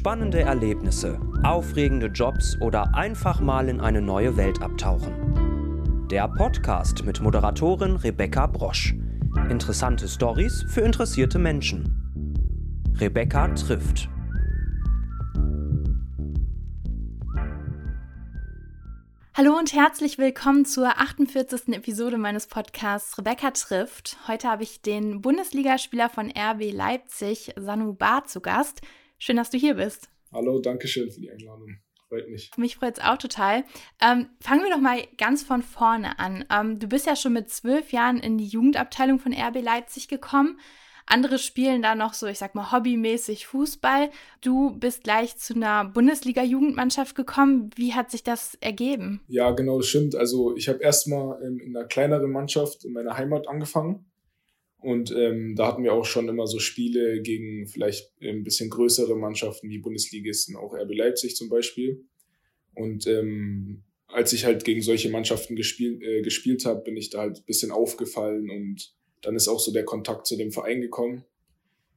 Spannende Erlebnisse, aufregende Jobs oder einfach mal in eine neue Welt abtauchen. Der Podcast mit Moderatorin Rebecca Brosch. Interessante Stories für interessierte Menschen. Rebecca trifft. Hallo und herzlich willkommen zur 48. Episode meines Podcasts Rebecca trifft. Heute habe ich den Bundesligaspieler von RB Leipzig, Sanu Bar, zu Gast. Schön, dass du hier bist. Hallo, danke schön für die Einladung. Freut mich. Mich freut es auch total. Ähm, fangen wir doch mal ganz von vorne an. Ähm, du bist ja schon mit zwölf Jahren in die Jugendabteilung von RB Leipzig gekommen. Andere spielen da noch so, ich sag mal, hobbymäßig Fußball. Du bist gleich zu einer Bundesliga-Jugendmannschaft gekommen. Wie hat sich das ergeben? Ja, genau, das stimmt. Also ich habe erstmal in einer kleineren Mannschaft in meiner Heimat angefangen. Und ähm, da hatten wir auch schon immer so Spiele gegen vielleicht ein bisschen größere Mannschaften wie Bundesligisten, auch RB Leipzig zum Beispiel. Und ähm, als ich halt gegen solche Mannschaften gespielt, äh, gespielt habe, bin ich da halt ein bisschen aufgefallen und dann ist auch so der Kontakt zu dem Verein gekommen.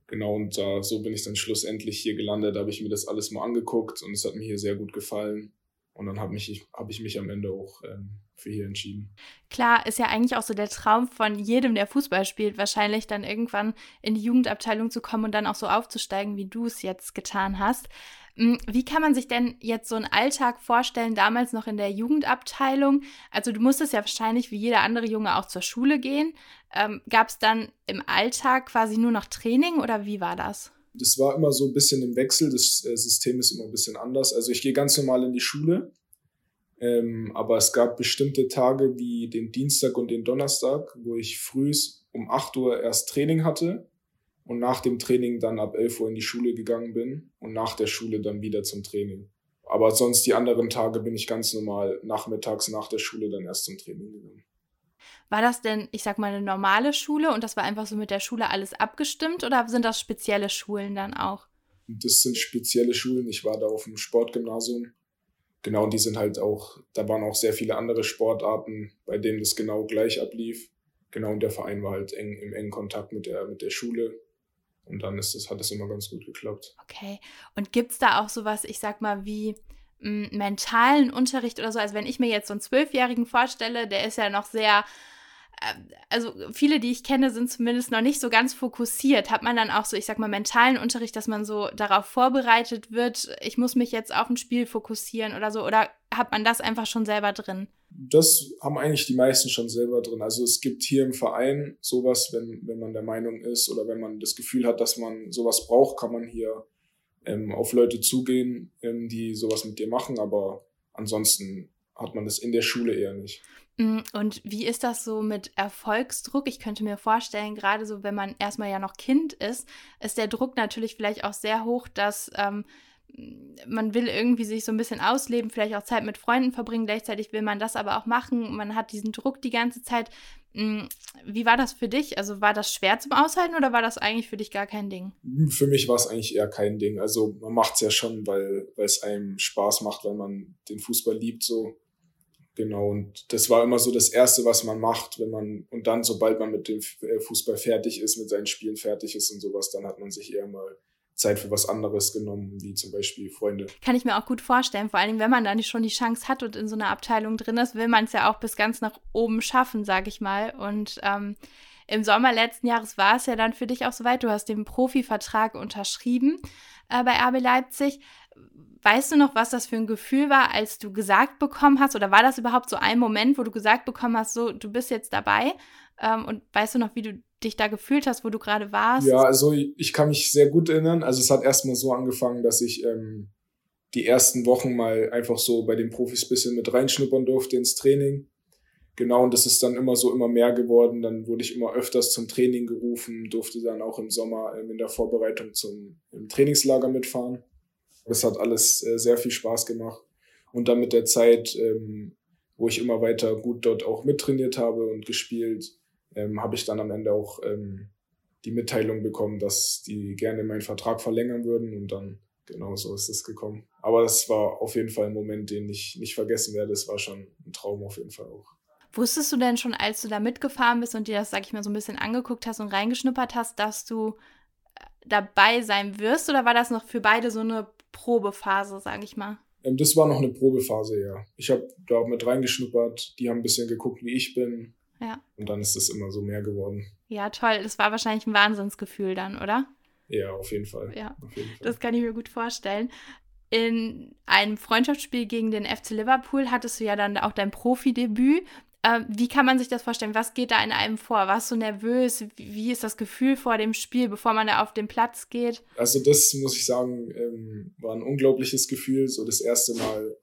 Genau, und da, so bin ich dann schlussendlich hier gelandet, da habe ich mir das alles mal angeguckt und es hat mir hier sehr gut gefallen. Und dann habe ich, hab ich mich am Ende auch ähm, für hier entschieden. Klar, ist ja eigentlich auch so der Traum von jedem, der Fußball spielt, wahrscheinlich dann irgendwann in die Jugendabteilung zu kommen und dann auch so aufzusteigen, wie du es jetzt getan hast. Hm, wie kann man sich denn jetzt so einen Alltag vorstellen, damals noch in der Jugendabteilung? Also du musstest ja wahrscheinlich wie jeder andere Junge auch zur Schule gehen. Ähm, Gab es dann im Alltag quasi nur noch Training oder wie war das? Das war immer so ein bisschen im Wechsel. Das äh, System ist immer ein bisschen anders. Also ich gehe ganz normal in die Schule ähm, aber es gab bestimmte Tage wie den Dienstag und den Donnerstag, wo ich früh um 8 Uhr erst Training hatte und nach dem Training dann ab 11 Uhr in die Schule gegangen bin und nach der Schule dann wieder zum Training. Aber sonst die anderen Tage bin ich ganz normal nachmittags nach der Schule dann erst zum Training gegangen. War das denn, ich sag mal, eine normale Schule und das war einfach so mit der Schule alles abgestimmt oder sind das spezielle Schulen dann auch? Das sind spezielle Schulen. Ich war da auf dem Sportgymnasium genau, die sind halt auch, da waren auch sehr viele andere Sportarten, bei denen das genau gleich ablief. Genau, und der Verein war halt eng im engen Kontakt mit der, mit der Schule. Und dann ist das, hat es immer ganz gut geklappt. Okay. Und gibt es da auch sowas, ich sag mal, wie mentalen Unterricht oder so? Also wenn ich mir jetzt so einen Zwölfjährigen vorstelle, der ist ja noch sehr also viele, die ich kenne, sind zumindest noch nicht so ganz fokussiert. Hat man dann auch so, ich sag mal, mentalen Unterricht, dass man so darauf vorbereitet wird, ich muss mich jetzt auf ein Spiel fokussieren oder so? Oder hat man das einfach schon selber drin? Das haben eigentlich die meisten schon selber drin. Also es gibt hier im Verein sowas, wenn, wenn man der Meinung ist oder wenn man das Gefühl hat, dass man sowas braucht, kann man hier ähm, auf Leute zugehen, ähm, die sowas mit dir machen. Aber ansonsten hat man das in der Schule eher nicht. Mm, und wie ist das so mit Erfolgsdruck? Ich könnte mir vorstellen, gerade so, wenn man erstmal ja noch Kind ist, ist der Druck natürlich vielleicht auch sehr hoch, dass ähm, man will irgendwie sich so ein bisschen ausleben, vielleicht auch Zeit mit Freunden verbringen, gleichzeitig will man das aber auch machen. Man hat diesen Druck die ganze Zeit. Mm, wie war das für dich? Also war das schwer zum Aushalten oder war das eigentlich für dich gar kein Ding? Für mich war es eigentlich eher kein Ding. Also man macht es ja schon, weil es einem Spaß macht, weil man den Fußball liebt so. Genau, und das war immer so das Erste, was man macht, wenn man, und dann, sobald man mit dem äh, Fußball fertig ist, mit seinen Spielen fertig ist und sowas, dann hat man sich eher mal Zeit für was anderes genommen, wie zum Beispiel Freunde. Kann ich mir auch gut vorstellen, vor allem wenn man dann schon die Chance hat und in so einer Abteilung drin ist, will man es ja auch bis ganz nach oben schaffen, sag ich mal. Und ähm, im Sommer letzten Jahres war es ja dann für dich auch soweit. Du hast den Profivertrag unterschrieben äh, bei RB Leipzig. Weißt du noch, was das für ein Gefühl war, als du gesagt bekommen hast? Oder war das überhaupt so ein Moment, wo du gesagt bekommen hast, so, du bist jetzt dabei? Ähm, und weißt du noch, wie du dich da gefühlt hast, wo du gerade warst? Ja, also ich kann mich sehr gut erinnern. Also es hat erstmal so angefangen, dass ich ähm, die ersten Wochen mal einfach so bei den Profis bisschen mit reinschnuppern durfte ins Training. Genau, und das ist dann immer so immer mehr geworden. Dann wurde ich immer öfters zum Training gerufen, durfte dann auch im Sommer ähm, in der Vorbereitung zum Trainingslager mitfahren. Das hat alles äh, sehr viel Spaß gemacht. Und dann mit der Zeit, ähm, wo ich immer weiter gut dort auch mittrainiert habe und gespielt, ähm, habe ich dann am Ende auch ähm, die Mitteilung bekommen, dass die gerne meinen Vertrag verlängern würden und dann genau so ist es gekommen. Aber es war auf jeden Fall ein Moment, den ich nicht vergessen werde. Es war schon ein Traum auf jeden Fall auch. Wusstest du denn schon, als du da mitgefahren bist und dir das, sag ich mal, so ein bisschen angeguckt hast und reingeschnuppert hast, dass du äh, dabei sein wirst? Oder war das noch für beide so eine Probephase, sage ich mal? Ähm, das war noch eine Probephase, ja. Ich habe da mit reingeschnuppert, die haben ein bisschen geguckt, wie ich bin. Ja. Und dann ist es immer so mehr geworden. Ja, toll. Das war wahrscheinlich ein Wahnsinnsgefühl dann, oder? Ja, auf jeden Fall. Ja, jeden Fall. das kann ich mir gut vorstellen. In einem Freundschaftsspiel gegen den FC Liverpool hattest du ja dann auch dein Profidebüt. Ähm, wie kann man sich das vorstellen? Was geht da in einem vor? Warst du nervös? Wie ist das Gefühl vor dem Spiel, bevor man da auf den Platz geht? Also das muss ich sagen, ähm, war ein unglaubliches Gefühl. So das erste Mal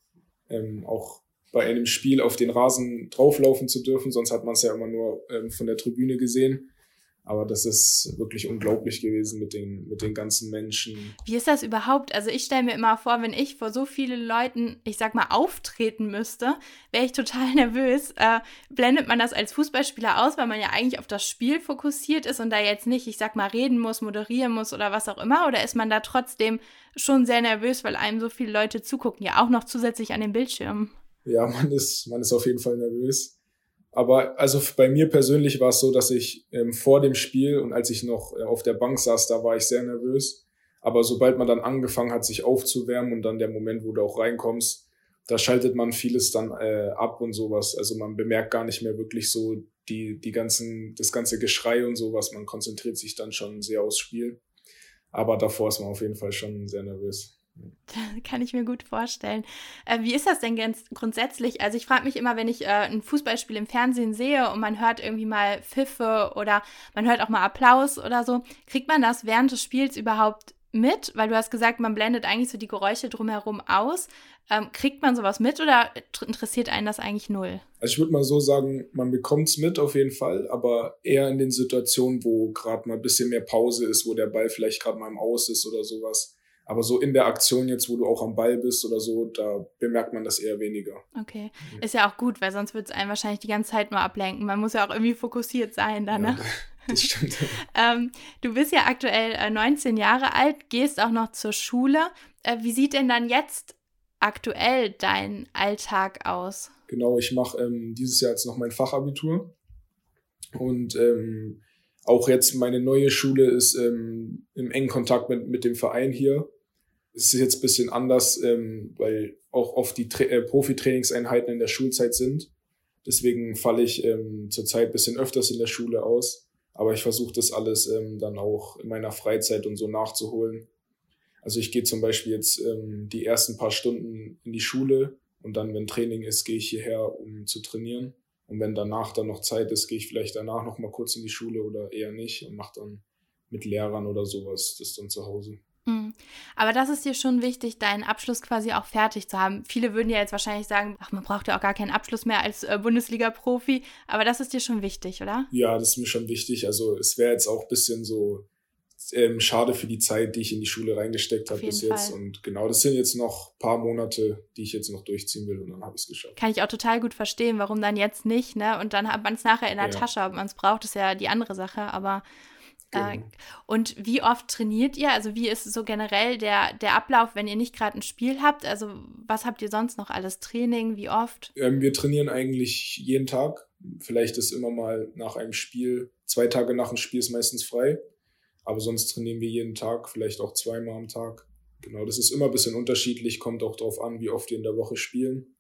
ähm, auch bei einem Spiel auf den Rasen drauflaufen zu dürfen. Sonst hat man es ja immer nur ähm, von der Tribüne gesehen. Aber das ist wirklich unglaublich gewesen mit den, mit den ganzen Menschen. Wie ist das überhaupt? Also ich stelle mir immer vor, wenn ich vor so vielen Leuten, ich sag mal, auftreten müsste, wäre ich total nervös. Äh, blendet man das als Fußballspieler aus, weil man ja eigentlich auf das Spiel fokussiert ist und da jetzt nicht, ich sag mal, reden muss, moderieren muss oder was auch immer? Oder ist man da trotzdem schon sehr nervös, weil einem so viele Leute zugucken, ja auch noch zusätzlich an den Bildschirmen? Ja, man ist, man ist auf jeden Fall nervös. Aber also bei mir persönlich war es so, dass ich ähm, vor dem Spiel und als ich noch äh, auf der Bank saß, da war ich sehr nervös. Aber sobald man dann angefangen hat, sich aufzuwärmen und dann der Moment, wo du auch reinkommst, da schaltet man vieles dann äh, ab und sowas. Also man bemerkt gar nicht mehr wirklich so die, die ganzen, das ganze Geschrei und sowas. Man konzentriert sich dann schon sehr aufs Spiel. Aber davor ist man auf jeden Fall schon sehr nervös. Kann ich mir gut vorstellen. Äh, wie ist das denn ganz grundsätzlich? Also ich frage mich immer, wenn ich äh, ein Fußballspiel im Fernsehen sehe und man hört irgendwie mal Pfiffe oder man hört auch mal Applaus oder so, kriegt man das während des Spiels überhaupt mit? Weil du hast gesagt, man blendet eigentlich so die Geräusche drumherum aus. Ähm, kriegt man sowas mit oder interessiert einen das eigentlich null? Also ich würde mal so sagen, man bekommt es mit auf jeden Fall, aber eher in den Situationen, wo gerade mal ein bisschen mehr Pause ist, wo der Ball vielleicht gerade mal im Aus ist oder sowas aber so in der Aktion jetzt, wo du auch am Ball bist oder so, da bemerkt man das eher weniger. Okay. Ja. Ist ja auch gut, weil sonst wird es einen wahrscheinlich die ganze Zeit nur ablenken. Man muss ja auch irgendwie fokussiert sein dann, ne? Ja, das stimmt. ähm, du bist ja aktuell äh, 19 Jahre alt, gehst auch noch zur Schule. Äh, wie sieht denn dann jetzt aktuell dein Alltag aus? Genau, ich mache ähm, dieses Jahr jetzt noch mein Fachabitur und ähm, auch jetzt meine neue Schule ist ähm, im engen Kontakt mit, mit dem Verein hier es ist jetzt ein bisschen anders, ähm, weil auch oft die Tra äh, Profi-Trainingseinheiten in der Schulzeit sind. Deswegen falle ich ähm, zurzeit bisschen öfters in der Schule aus. Aber ich versuche das alles ähm, dann auch in meiner Freizeit und so nachzuholen. Also ich gehe zum Beispiel jetzt ähm, die ersten paar Stunden in die Schule und dann, wenn Training ist, gehe ich hierher, um zu trainieren. Und wenn danach dann noch Zeit ist, gehe ich vielleicht danach noch mal kurz in die Schule oder eher nicht und mache dann mit Lehrern oder sowas das dann zu Hause. Mhm. Aber das ist dir schon wichtig, deinen Abschluss quasi auch fertig zu haben. Viele würden ja jetzt wahrscheinlich sagen, ach, man braucht ja auch gar keinen Abschluss mehr als äh, Bundesliga-Profi. Aber das ist dir schon wichtig, oder? Ja, das ist mir schon wichtig. Also es wäre jetzt auch ein bisschen so ähm, schade für die Zeit, die ich in die Schule reingesteckt habe bis jetzt. Fall. Und genau, das sind jetzt noch ein paar Monate, die ich jetzt noch durchziehen will und dann habe ich es geschafft. Kann ich auch total gut verstehen, warum dann jetzt nicht, ne? Und dann hat man es nachher in der ja. Tasche, ob man es braucht, ist ja die andere Sache. Aber genau. und wie oft trainiert ihr? Also wie ist so generell der, der Ablauf, wenn ihr nicht gerade ein Spiel habt? Also was habt ihr sonst noch alles? Training? Wie oft? Ähm, wir trainieren eigentlich jeden Tag. Vielleicht ist immer mal nach einem Spiel, zwei Tage nach dem Spiel ist meistens frei. Aber sonst trainieren wir jeden Tag, vielleicht auch zweimal am Tag. Genau, das ist immer ein bisschen unterschiedlich, kommt auch darauf an, wie oft wir in der Woche spielen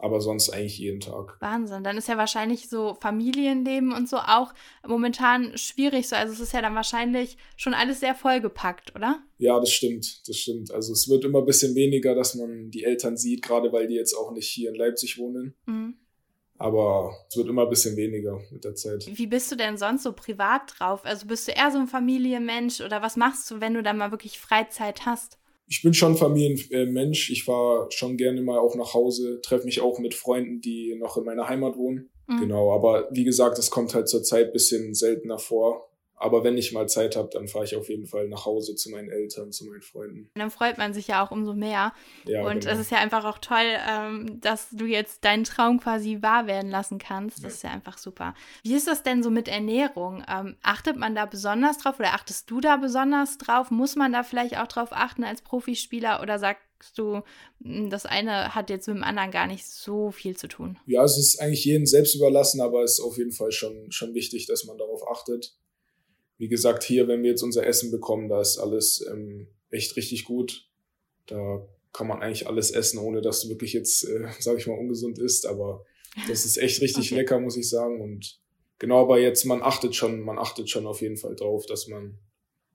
aber sonst eigentlich jeden Tag. Wahnsinn. Dann ist ja wahrscheinlich so Familienleben und so auch momentan schwierig so. Also es ist ja dann wahrscheinlich schon alles sehr vollgepackt, oder? Ja, das stimmt. Das stimmt. Also es wird immer ein bisschen weniger, dass man die Eltern sieht, gerade weil die jetzt auch nicht hier in Leipzig wohnen. Mhm. Aber es wird immer ein bisschen weniger mit der Zeit. Wie bist du denn sonst so privat drauf? Also bist du eher so ein Familienmensch oder was machst du, wenn du dann mal wirklich Freizeit hast? Ich bin schon Familienmensch. Ich fahre schon gerne mal auch nach Hause, treffe mich auch mit Freunden, die noch in meiner Heimat wohnen. Mhm. Genau, aber wie gesagt, es kommt halt zur Zeit bisschen seltener vor. Aber wenn ich mal Zeit habe, dann fahre ich auf jeden Fall nach Hause zu meinen Eltern, zu meinen Freunden. Und dann freut man sich ja auch umso mehr. Ja, und genau. es ist ja einfach auch toll, ähm, dass du jetzt deinen Traum quasi wahr werden lassen kannst. Das ja. ist ja einfach super. Wie ist das denn so mit Ernährung? Ähm, achtet man da besonders drauf oder achtest du da besonders drauf? Muss man da vielleicht auch drauf achten als Profispieler oder sagst du, hm, das eine hat jetzt mit dem anderen gar nicht so viel zu tun? Ja, es ist eigentlich jedem selbst überlassen, aber es ist auf jeden Fall schon, schon wichtig, dass man darauf achtet wie gesagt, hier, wenn wir jetzt unser Essen bekommen, da ist alles ähm, echt richtig gut. Da kann man eigentlich alles essen, ohne dass du wirklich jetzt, äh, sage ich mal, ungesund isst. Aber das ist echt richtig okay. lecker, muss ich sagen. Und genau, aber jetzt, man achtet schon, man achtet schon auf jeden Fall drauf, dass man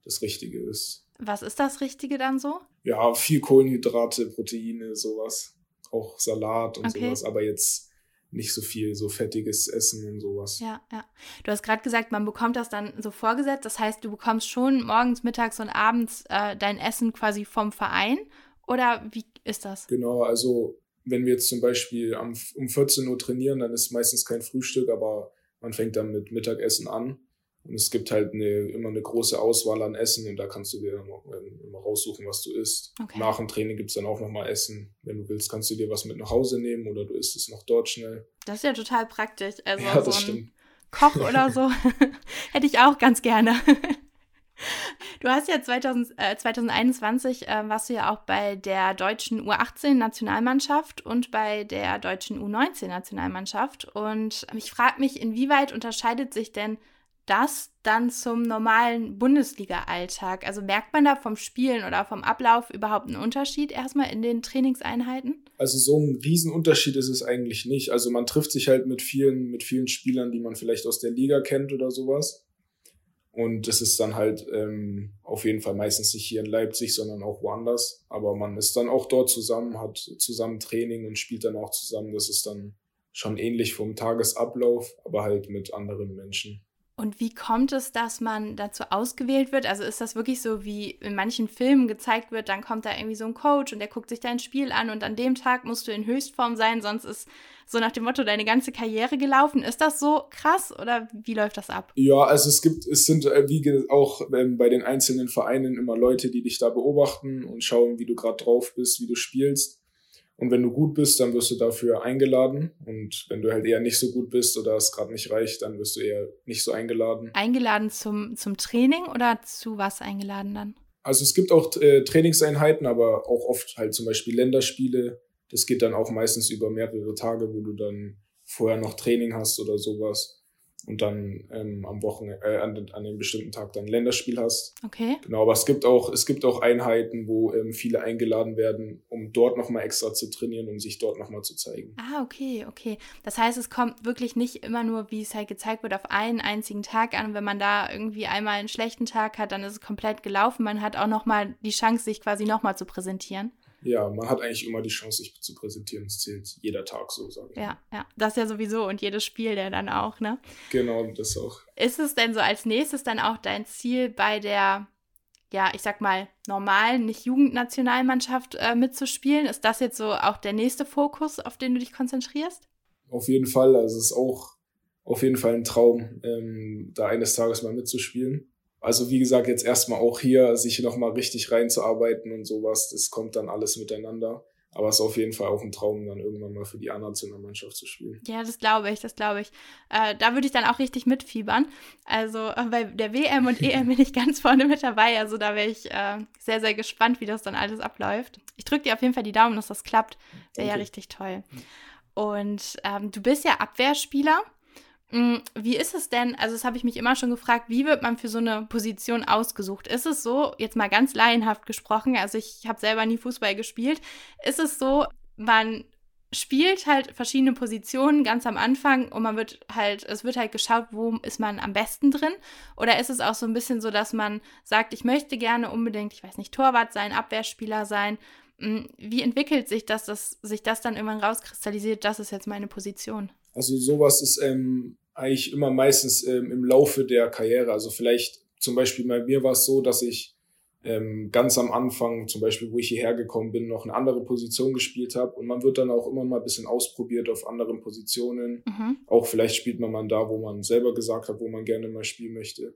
das Richtige isst. Was ist das Richtige dann so? Ja, viel Kohlenhydrate, Proteine, sowas. Auch Salat und okay. sowas. Aber jetzt nicht so viel so fettiges Essen und sowas. Ja, ja. Du hast gerade gesagt, man bekommt das dann so vorgesetzt. Das heißt, du bekommst schon morgens, mittags und abends äh, dein Essen quasi vom Verein. Oder wie ist das? Genau, also wenn wir jetzt zum Beispiel um 14 Uhr trainieren, dann ist meistens kein Frühstück, aber man fängt dann mit Mittagessen an. Und es gibt halt eine, immer eine große Auswahl an Essen und da kannst du dir dann ähm, immer raussuchen, was du isst. Okay. Nach dem Training gibt's dann auch nochmal Essen. Wenn du willst, kannst du dir was mit nach Hause nehmen oder du isst es noch dort schnell. Das ist ja total praktisch. Also ja, das so stimmt. Koch oder so hätte ich auch ganz gerne. Du hast ja 2000, äh, 2021 äh, warst du ja auch bei der deutschen U18-Nationalmannschaft und bei der deutschen U19-Nationalmannschaft. Und ich frage mich, inwieweit unterscheidet sich denn das dann zum normalen Bundesliga-Alltag? Also merkt man da vom Spielen oder vom Ablauf überhaupt einen Unterschied erstmal in den Trainingseinheiten? Also so ein Riesenunterschied ist es eigentlich nicht. Also man trifft sich halt mit vielen, mit vielen Spielern, die man vielleicht aus der Liga kennt oder sowas. Und es ist dann halt ähm, auf jeden Fall meistens nicht hier in Leipzig, sondern auch woanders. Aber man ist dann auch dort zusammen, hat zusammen Training und spielt dann auch zusammen. Das ist dann schon ähnlich vom Tagesablauf, aber halt mit anderen Menschen. Und wie kommt es, dass man dazu ausgewählt wird? Also ist das wirklich so, wie in manchen Filmen gezeigt wird, dann kommt da irgendwie so ein Coach und der guckt sich dein Spiel an und an dem Tag musst du in Höchstform sein, sonst ist so nach dem Motto deine ganze Karriere gelaufen. Ist das so krass oder wie läuft das ab? Ja, also es gibt, es sind äh, wie auch ähm, bei den einzelnen Vereinen immer Leute, die dich da beobachten und schauen, wie du gerade drauf bist, wie du spielst. Und wenn du gut bist, dann wirst du dafür eingeladen. Und wenn du halt eher nicht so gut bist oder es gerade nicht reicht, dann wirst du eher nicht so eingeladen. Eingeladen zum, zum Training oder zu was eingeladen dann? Also es gibt auch äh, Trainingseinheiten, aber auch oft halt zum Beispiel Länderspiele. Das geht dann auch meistens über mehrere Tage, wo du dann vorher noch Training hast oder sowas und dann ähm, am Wochenende, äh, an, an einem bestimmten Tag dann Länderspiel hast. Okay. Genau, aber es gibt auch, es gibt auch Einheiten, wo ähm, viele eingeladen werden, um dort nochmal extra zu trainieren, um sich dort nochmal zu zeigen. Ah, okay, okay. Das heißt, es kommt wirklich nicht immer nur, wie es halt gezeigt wird, auf einen einzigen Tag an. Wenn man da irgendwie einmal einen schlechten Tag hat, dann ist es komplett gelaufen. Man hat auch nochmal die Chance, sich quasi nochmal zu präsentieren ja, man hat eigentlich immer die Chance, sich zu präsentieren. Es zählt jeder Tag so, sage ich. Ja, ja, das ja sowieso und jedes Spiel der dann auch, ne? Genau, das auch. Ist es denn so als nächstes dann auch dein Ziel bei der, ja, ich sag mal, normalen, nicht Jugendnationalmannschaft äh, mitzuspielen? Ist das jetzt so auch der nächste Fokus, auf den du dich konzentrierst? Auf jeden Fall. Also es ist auch auf jeden Fall ein Traum, ähm, da eines Tages mal mitzuspielen. Also wie gesagt, jetzt erstmal auch hier sich nochmal richtig reinzuarbeiten und sowas, das kommt dann alles miteinander. Aber es ist auf jeden Fall auch ein Traum, dann irgendwann mal für die A-Nationalmannschaft zu spielen. Ja, das glaube ich, das glaube ich. Äh, da würde ich dann auch richtig mitfiebern. Also äh, bei der WM und EM bin ich ganz vorne mit dabei. Also da wäre ich äh, sehr, sehr gespannt, wie das dann alles abläuft. Ich drücke dir auf jeden Fall die Daumen, dass das klappt. Wäre ja richtig toll. Und ähm, du bist ja Abwehrspieler. Mm, wie ist es denn, also das habe ich mich immer schon gefragt, wie wird man für so eine Position ausgesucht? Ist es so, jetzt mal ganz laienhaft gesprochen, also ich habe selber nie Fußball gespielt, ist es so, man spielt halt verschiedene Positionen ganz am Anfang und man wird halt, es wird halt geschaut, wo ist man am besten drin? Oder ist es auch so ein bisschen so, dass man sagt, ich möchte gerne unbedingt, ich weiß nicht, Torwart sein, Abwehrspieler sein? Mm, wie entwickelt sich das, dass sich das dann irgendwann rauskristallisiert, das ist jetzt meine Position? Also sowas ist ähm, eigentlich immer meistens ähm, im Laufe der Karriere. Also vielleicht zum Beispiel bei mir war es so, dass ich ähm, ganz am Anfang, zum Beispiel, wo ich hierher gekommen bin, noch eine andere Position gespielt habe. Und man wird dann auch immer mal ein bisschen ausprobiert auf anderen Positionen. Mhm. Auch vielleicht spielt man mal da, wo man selber gesagt hat, wo man gerne mal spielen möchte.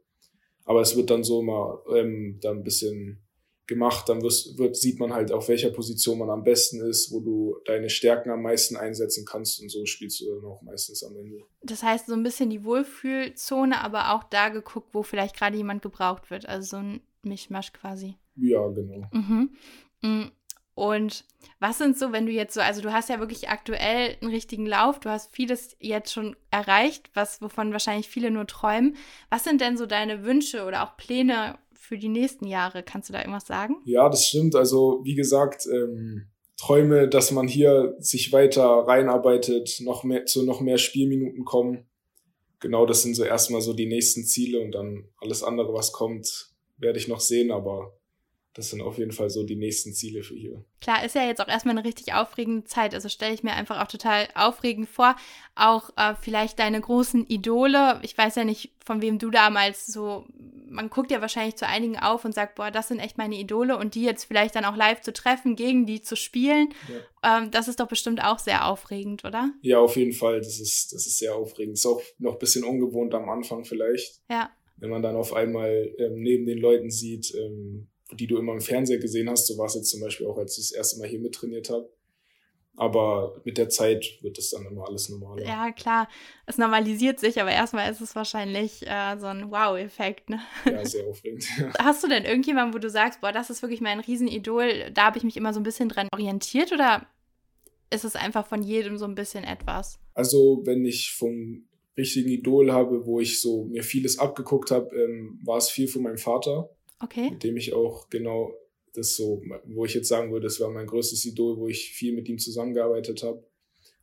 Aber es wird dann so mal ähm, dann ein bisschen gemacht, dann wirst, wird, sieht man halt, auf welcher Position man am besten ist, wo du deine Stärken am meisten einsetzen kannst und so spielst du dann auch meistens am Ende. Das heißt, so ein bisschen die Wohlfühlzone, aber auch da geguckt, wo vielleicht gerade jemand gebraucht wird. Also so ein Mischmasch quasi. Ja, genau. Mhm. Mm, und was sind so, wenn du jetzt so, also du hast ja wirklich aktuell einen richtigen Lauf, du hast vieles jetzt schon erreicht, was wovon wahrscheinlich viele nur träumen. Was sind denn so deine Wünsche oder auch Pläne für die nächsten Jahre? Kannst du da irgendwas sagen? Ja, das stimmt. Also wie gesagt, ähm, Träume, dass man hier sich weiter reinarbeitet, noch mehr zu noch mehr Spielminuten kommen. Genau, das sind so erstmal so die nächsten Ziele und dann alles andere, was kommt, werde ich noch sehen, aber das sind auf jeden Fall so die nächsten Ziele für hier. Klar, ist ja jetzt auch erstmal eine richtig aufregende Zeit. Also stelle ich mir einfach auch total aufregend vor. Auch äh, vielleicht deine großen Idole. Ich weiß ja nicht, von wem du damals so. Man guckt ja wahrscheinlich zu einigen auf und sagt, boah, das sind echt meine Idole und die jetzt vielleicht dann auch live zu treffen, gegen die zu spielen. Ja. Ähm, das ist doch bestimmt auch sehr aufregend, oder? Ja, auf jeden Fall. Das ist, das ist sehr aufregend. Ist auch noch ein bisschen ungewohnt am Anfang vielleicht. Ja. Wenn man dann auf einmal ähm, neben den Leuten sieht, ähm, die du immer im Fernseher gesehen hast. So war es jetzt zum Beispiel auch, als ich das erste Mal hier mittrainiert habe. Aber mit der Zeit wird das dann immer alles normaler. Ja, klar. Es normalisiert sich, aber erstmal ist es wahrscheinlich äh, so ein Wow-Effekt. Ne? Ja, sehr aufregend. Hast du denn irgendjemanden, wo du sagst, boah, das ist wirklich mein Riesenidol, da habe ich mich immer so ein bisschen dran orientiert oder ist es einfach von jedem so ein bisschen etwas? Also, wenn ich vom richtigen Idol habe, wo ich so mir vieles abgeguckt habe, ähm, war es viel von meinem Vater. Okay. Mit dem ich auch genau das so, wo ich jetzt sagen würde, das war mein größtes Idol, wo ich viel mit ihm zusammengearbeitet habe.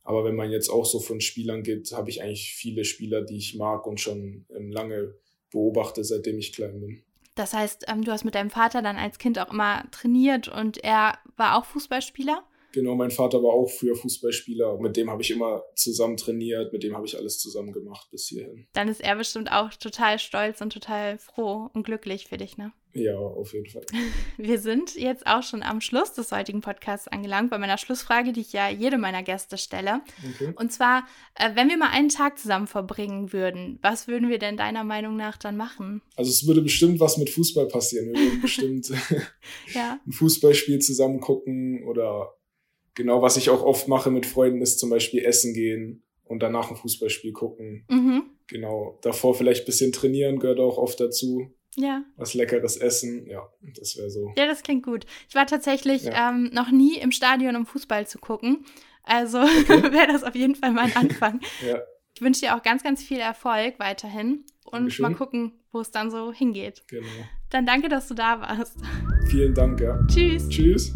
Aber wenn man jetzt auch so von Spielern geht, habe ich eigentlich viele Spieler, die ich mag und schon ähm, lange beobachte, seitdem ich klein bin. Das heißt, ähm, du hast mit deinem Vater dann als Kind auch immer trainiert und er war auch Fußballspieler? Genau, mein Vater war auch früher Fußballspieler. Mit dem habe ich immer zusammen trainiert, mit dem habe ich alles zusammen gemacht bis hierhin. Dann ist er bestimmt auch total stolz und total froh und glücklich für dich, ne? Ja, auf jeden Fall. Wir sind jetzt auch schon am Schluss des heutigen Podcasts angelangt, bei meiner Schlussfrage, die ich ja jedem meiner Gäste stelle. Okay. Und zwar, äh, wenn wir mal einen Tag zusammen verbringen würden, was würden wir denn deiner Meinung nach dann machen? Also es würde bestimmt was mit Fußball passieren. Wir würden bestimmt ja. ein Fußballspiel zusammen gucken oder genau, was ich auch oft mache mit Freunden, ist zum Beispiel essen gehen und danach ein Fußballspiel gucken. Mhm. Genau, davor vielleicht ein bisschen trainieren gehört auch oft dazu. Ja. Was leckeres essen, ja, das wäre so. Ja, das klingt gut. Ich war tatsächlich ja. ähm, noch nie im Stadion, um Fußball zu gucken. Also okay. wäre das auf jeden Fall mein Anfang. ja. Ich wünsche dir auch ganz, ganz viel Erfolg weiterhin und Dankeschön. mal gucken, wo es dann so hingeht. Genau. Dann danke, dass du da warst. Vielen Dank, ja. Tschüss. Tschüss.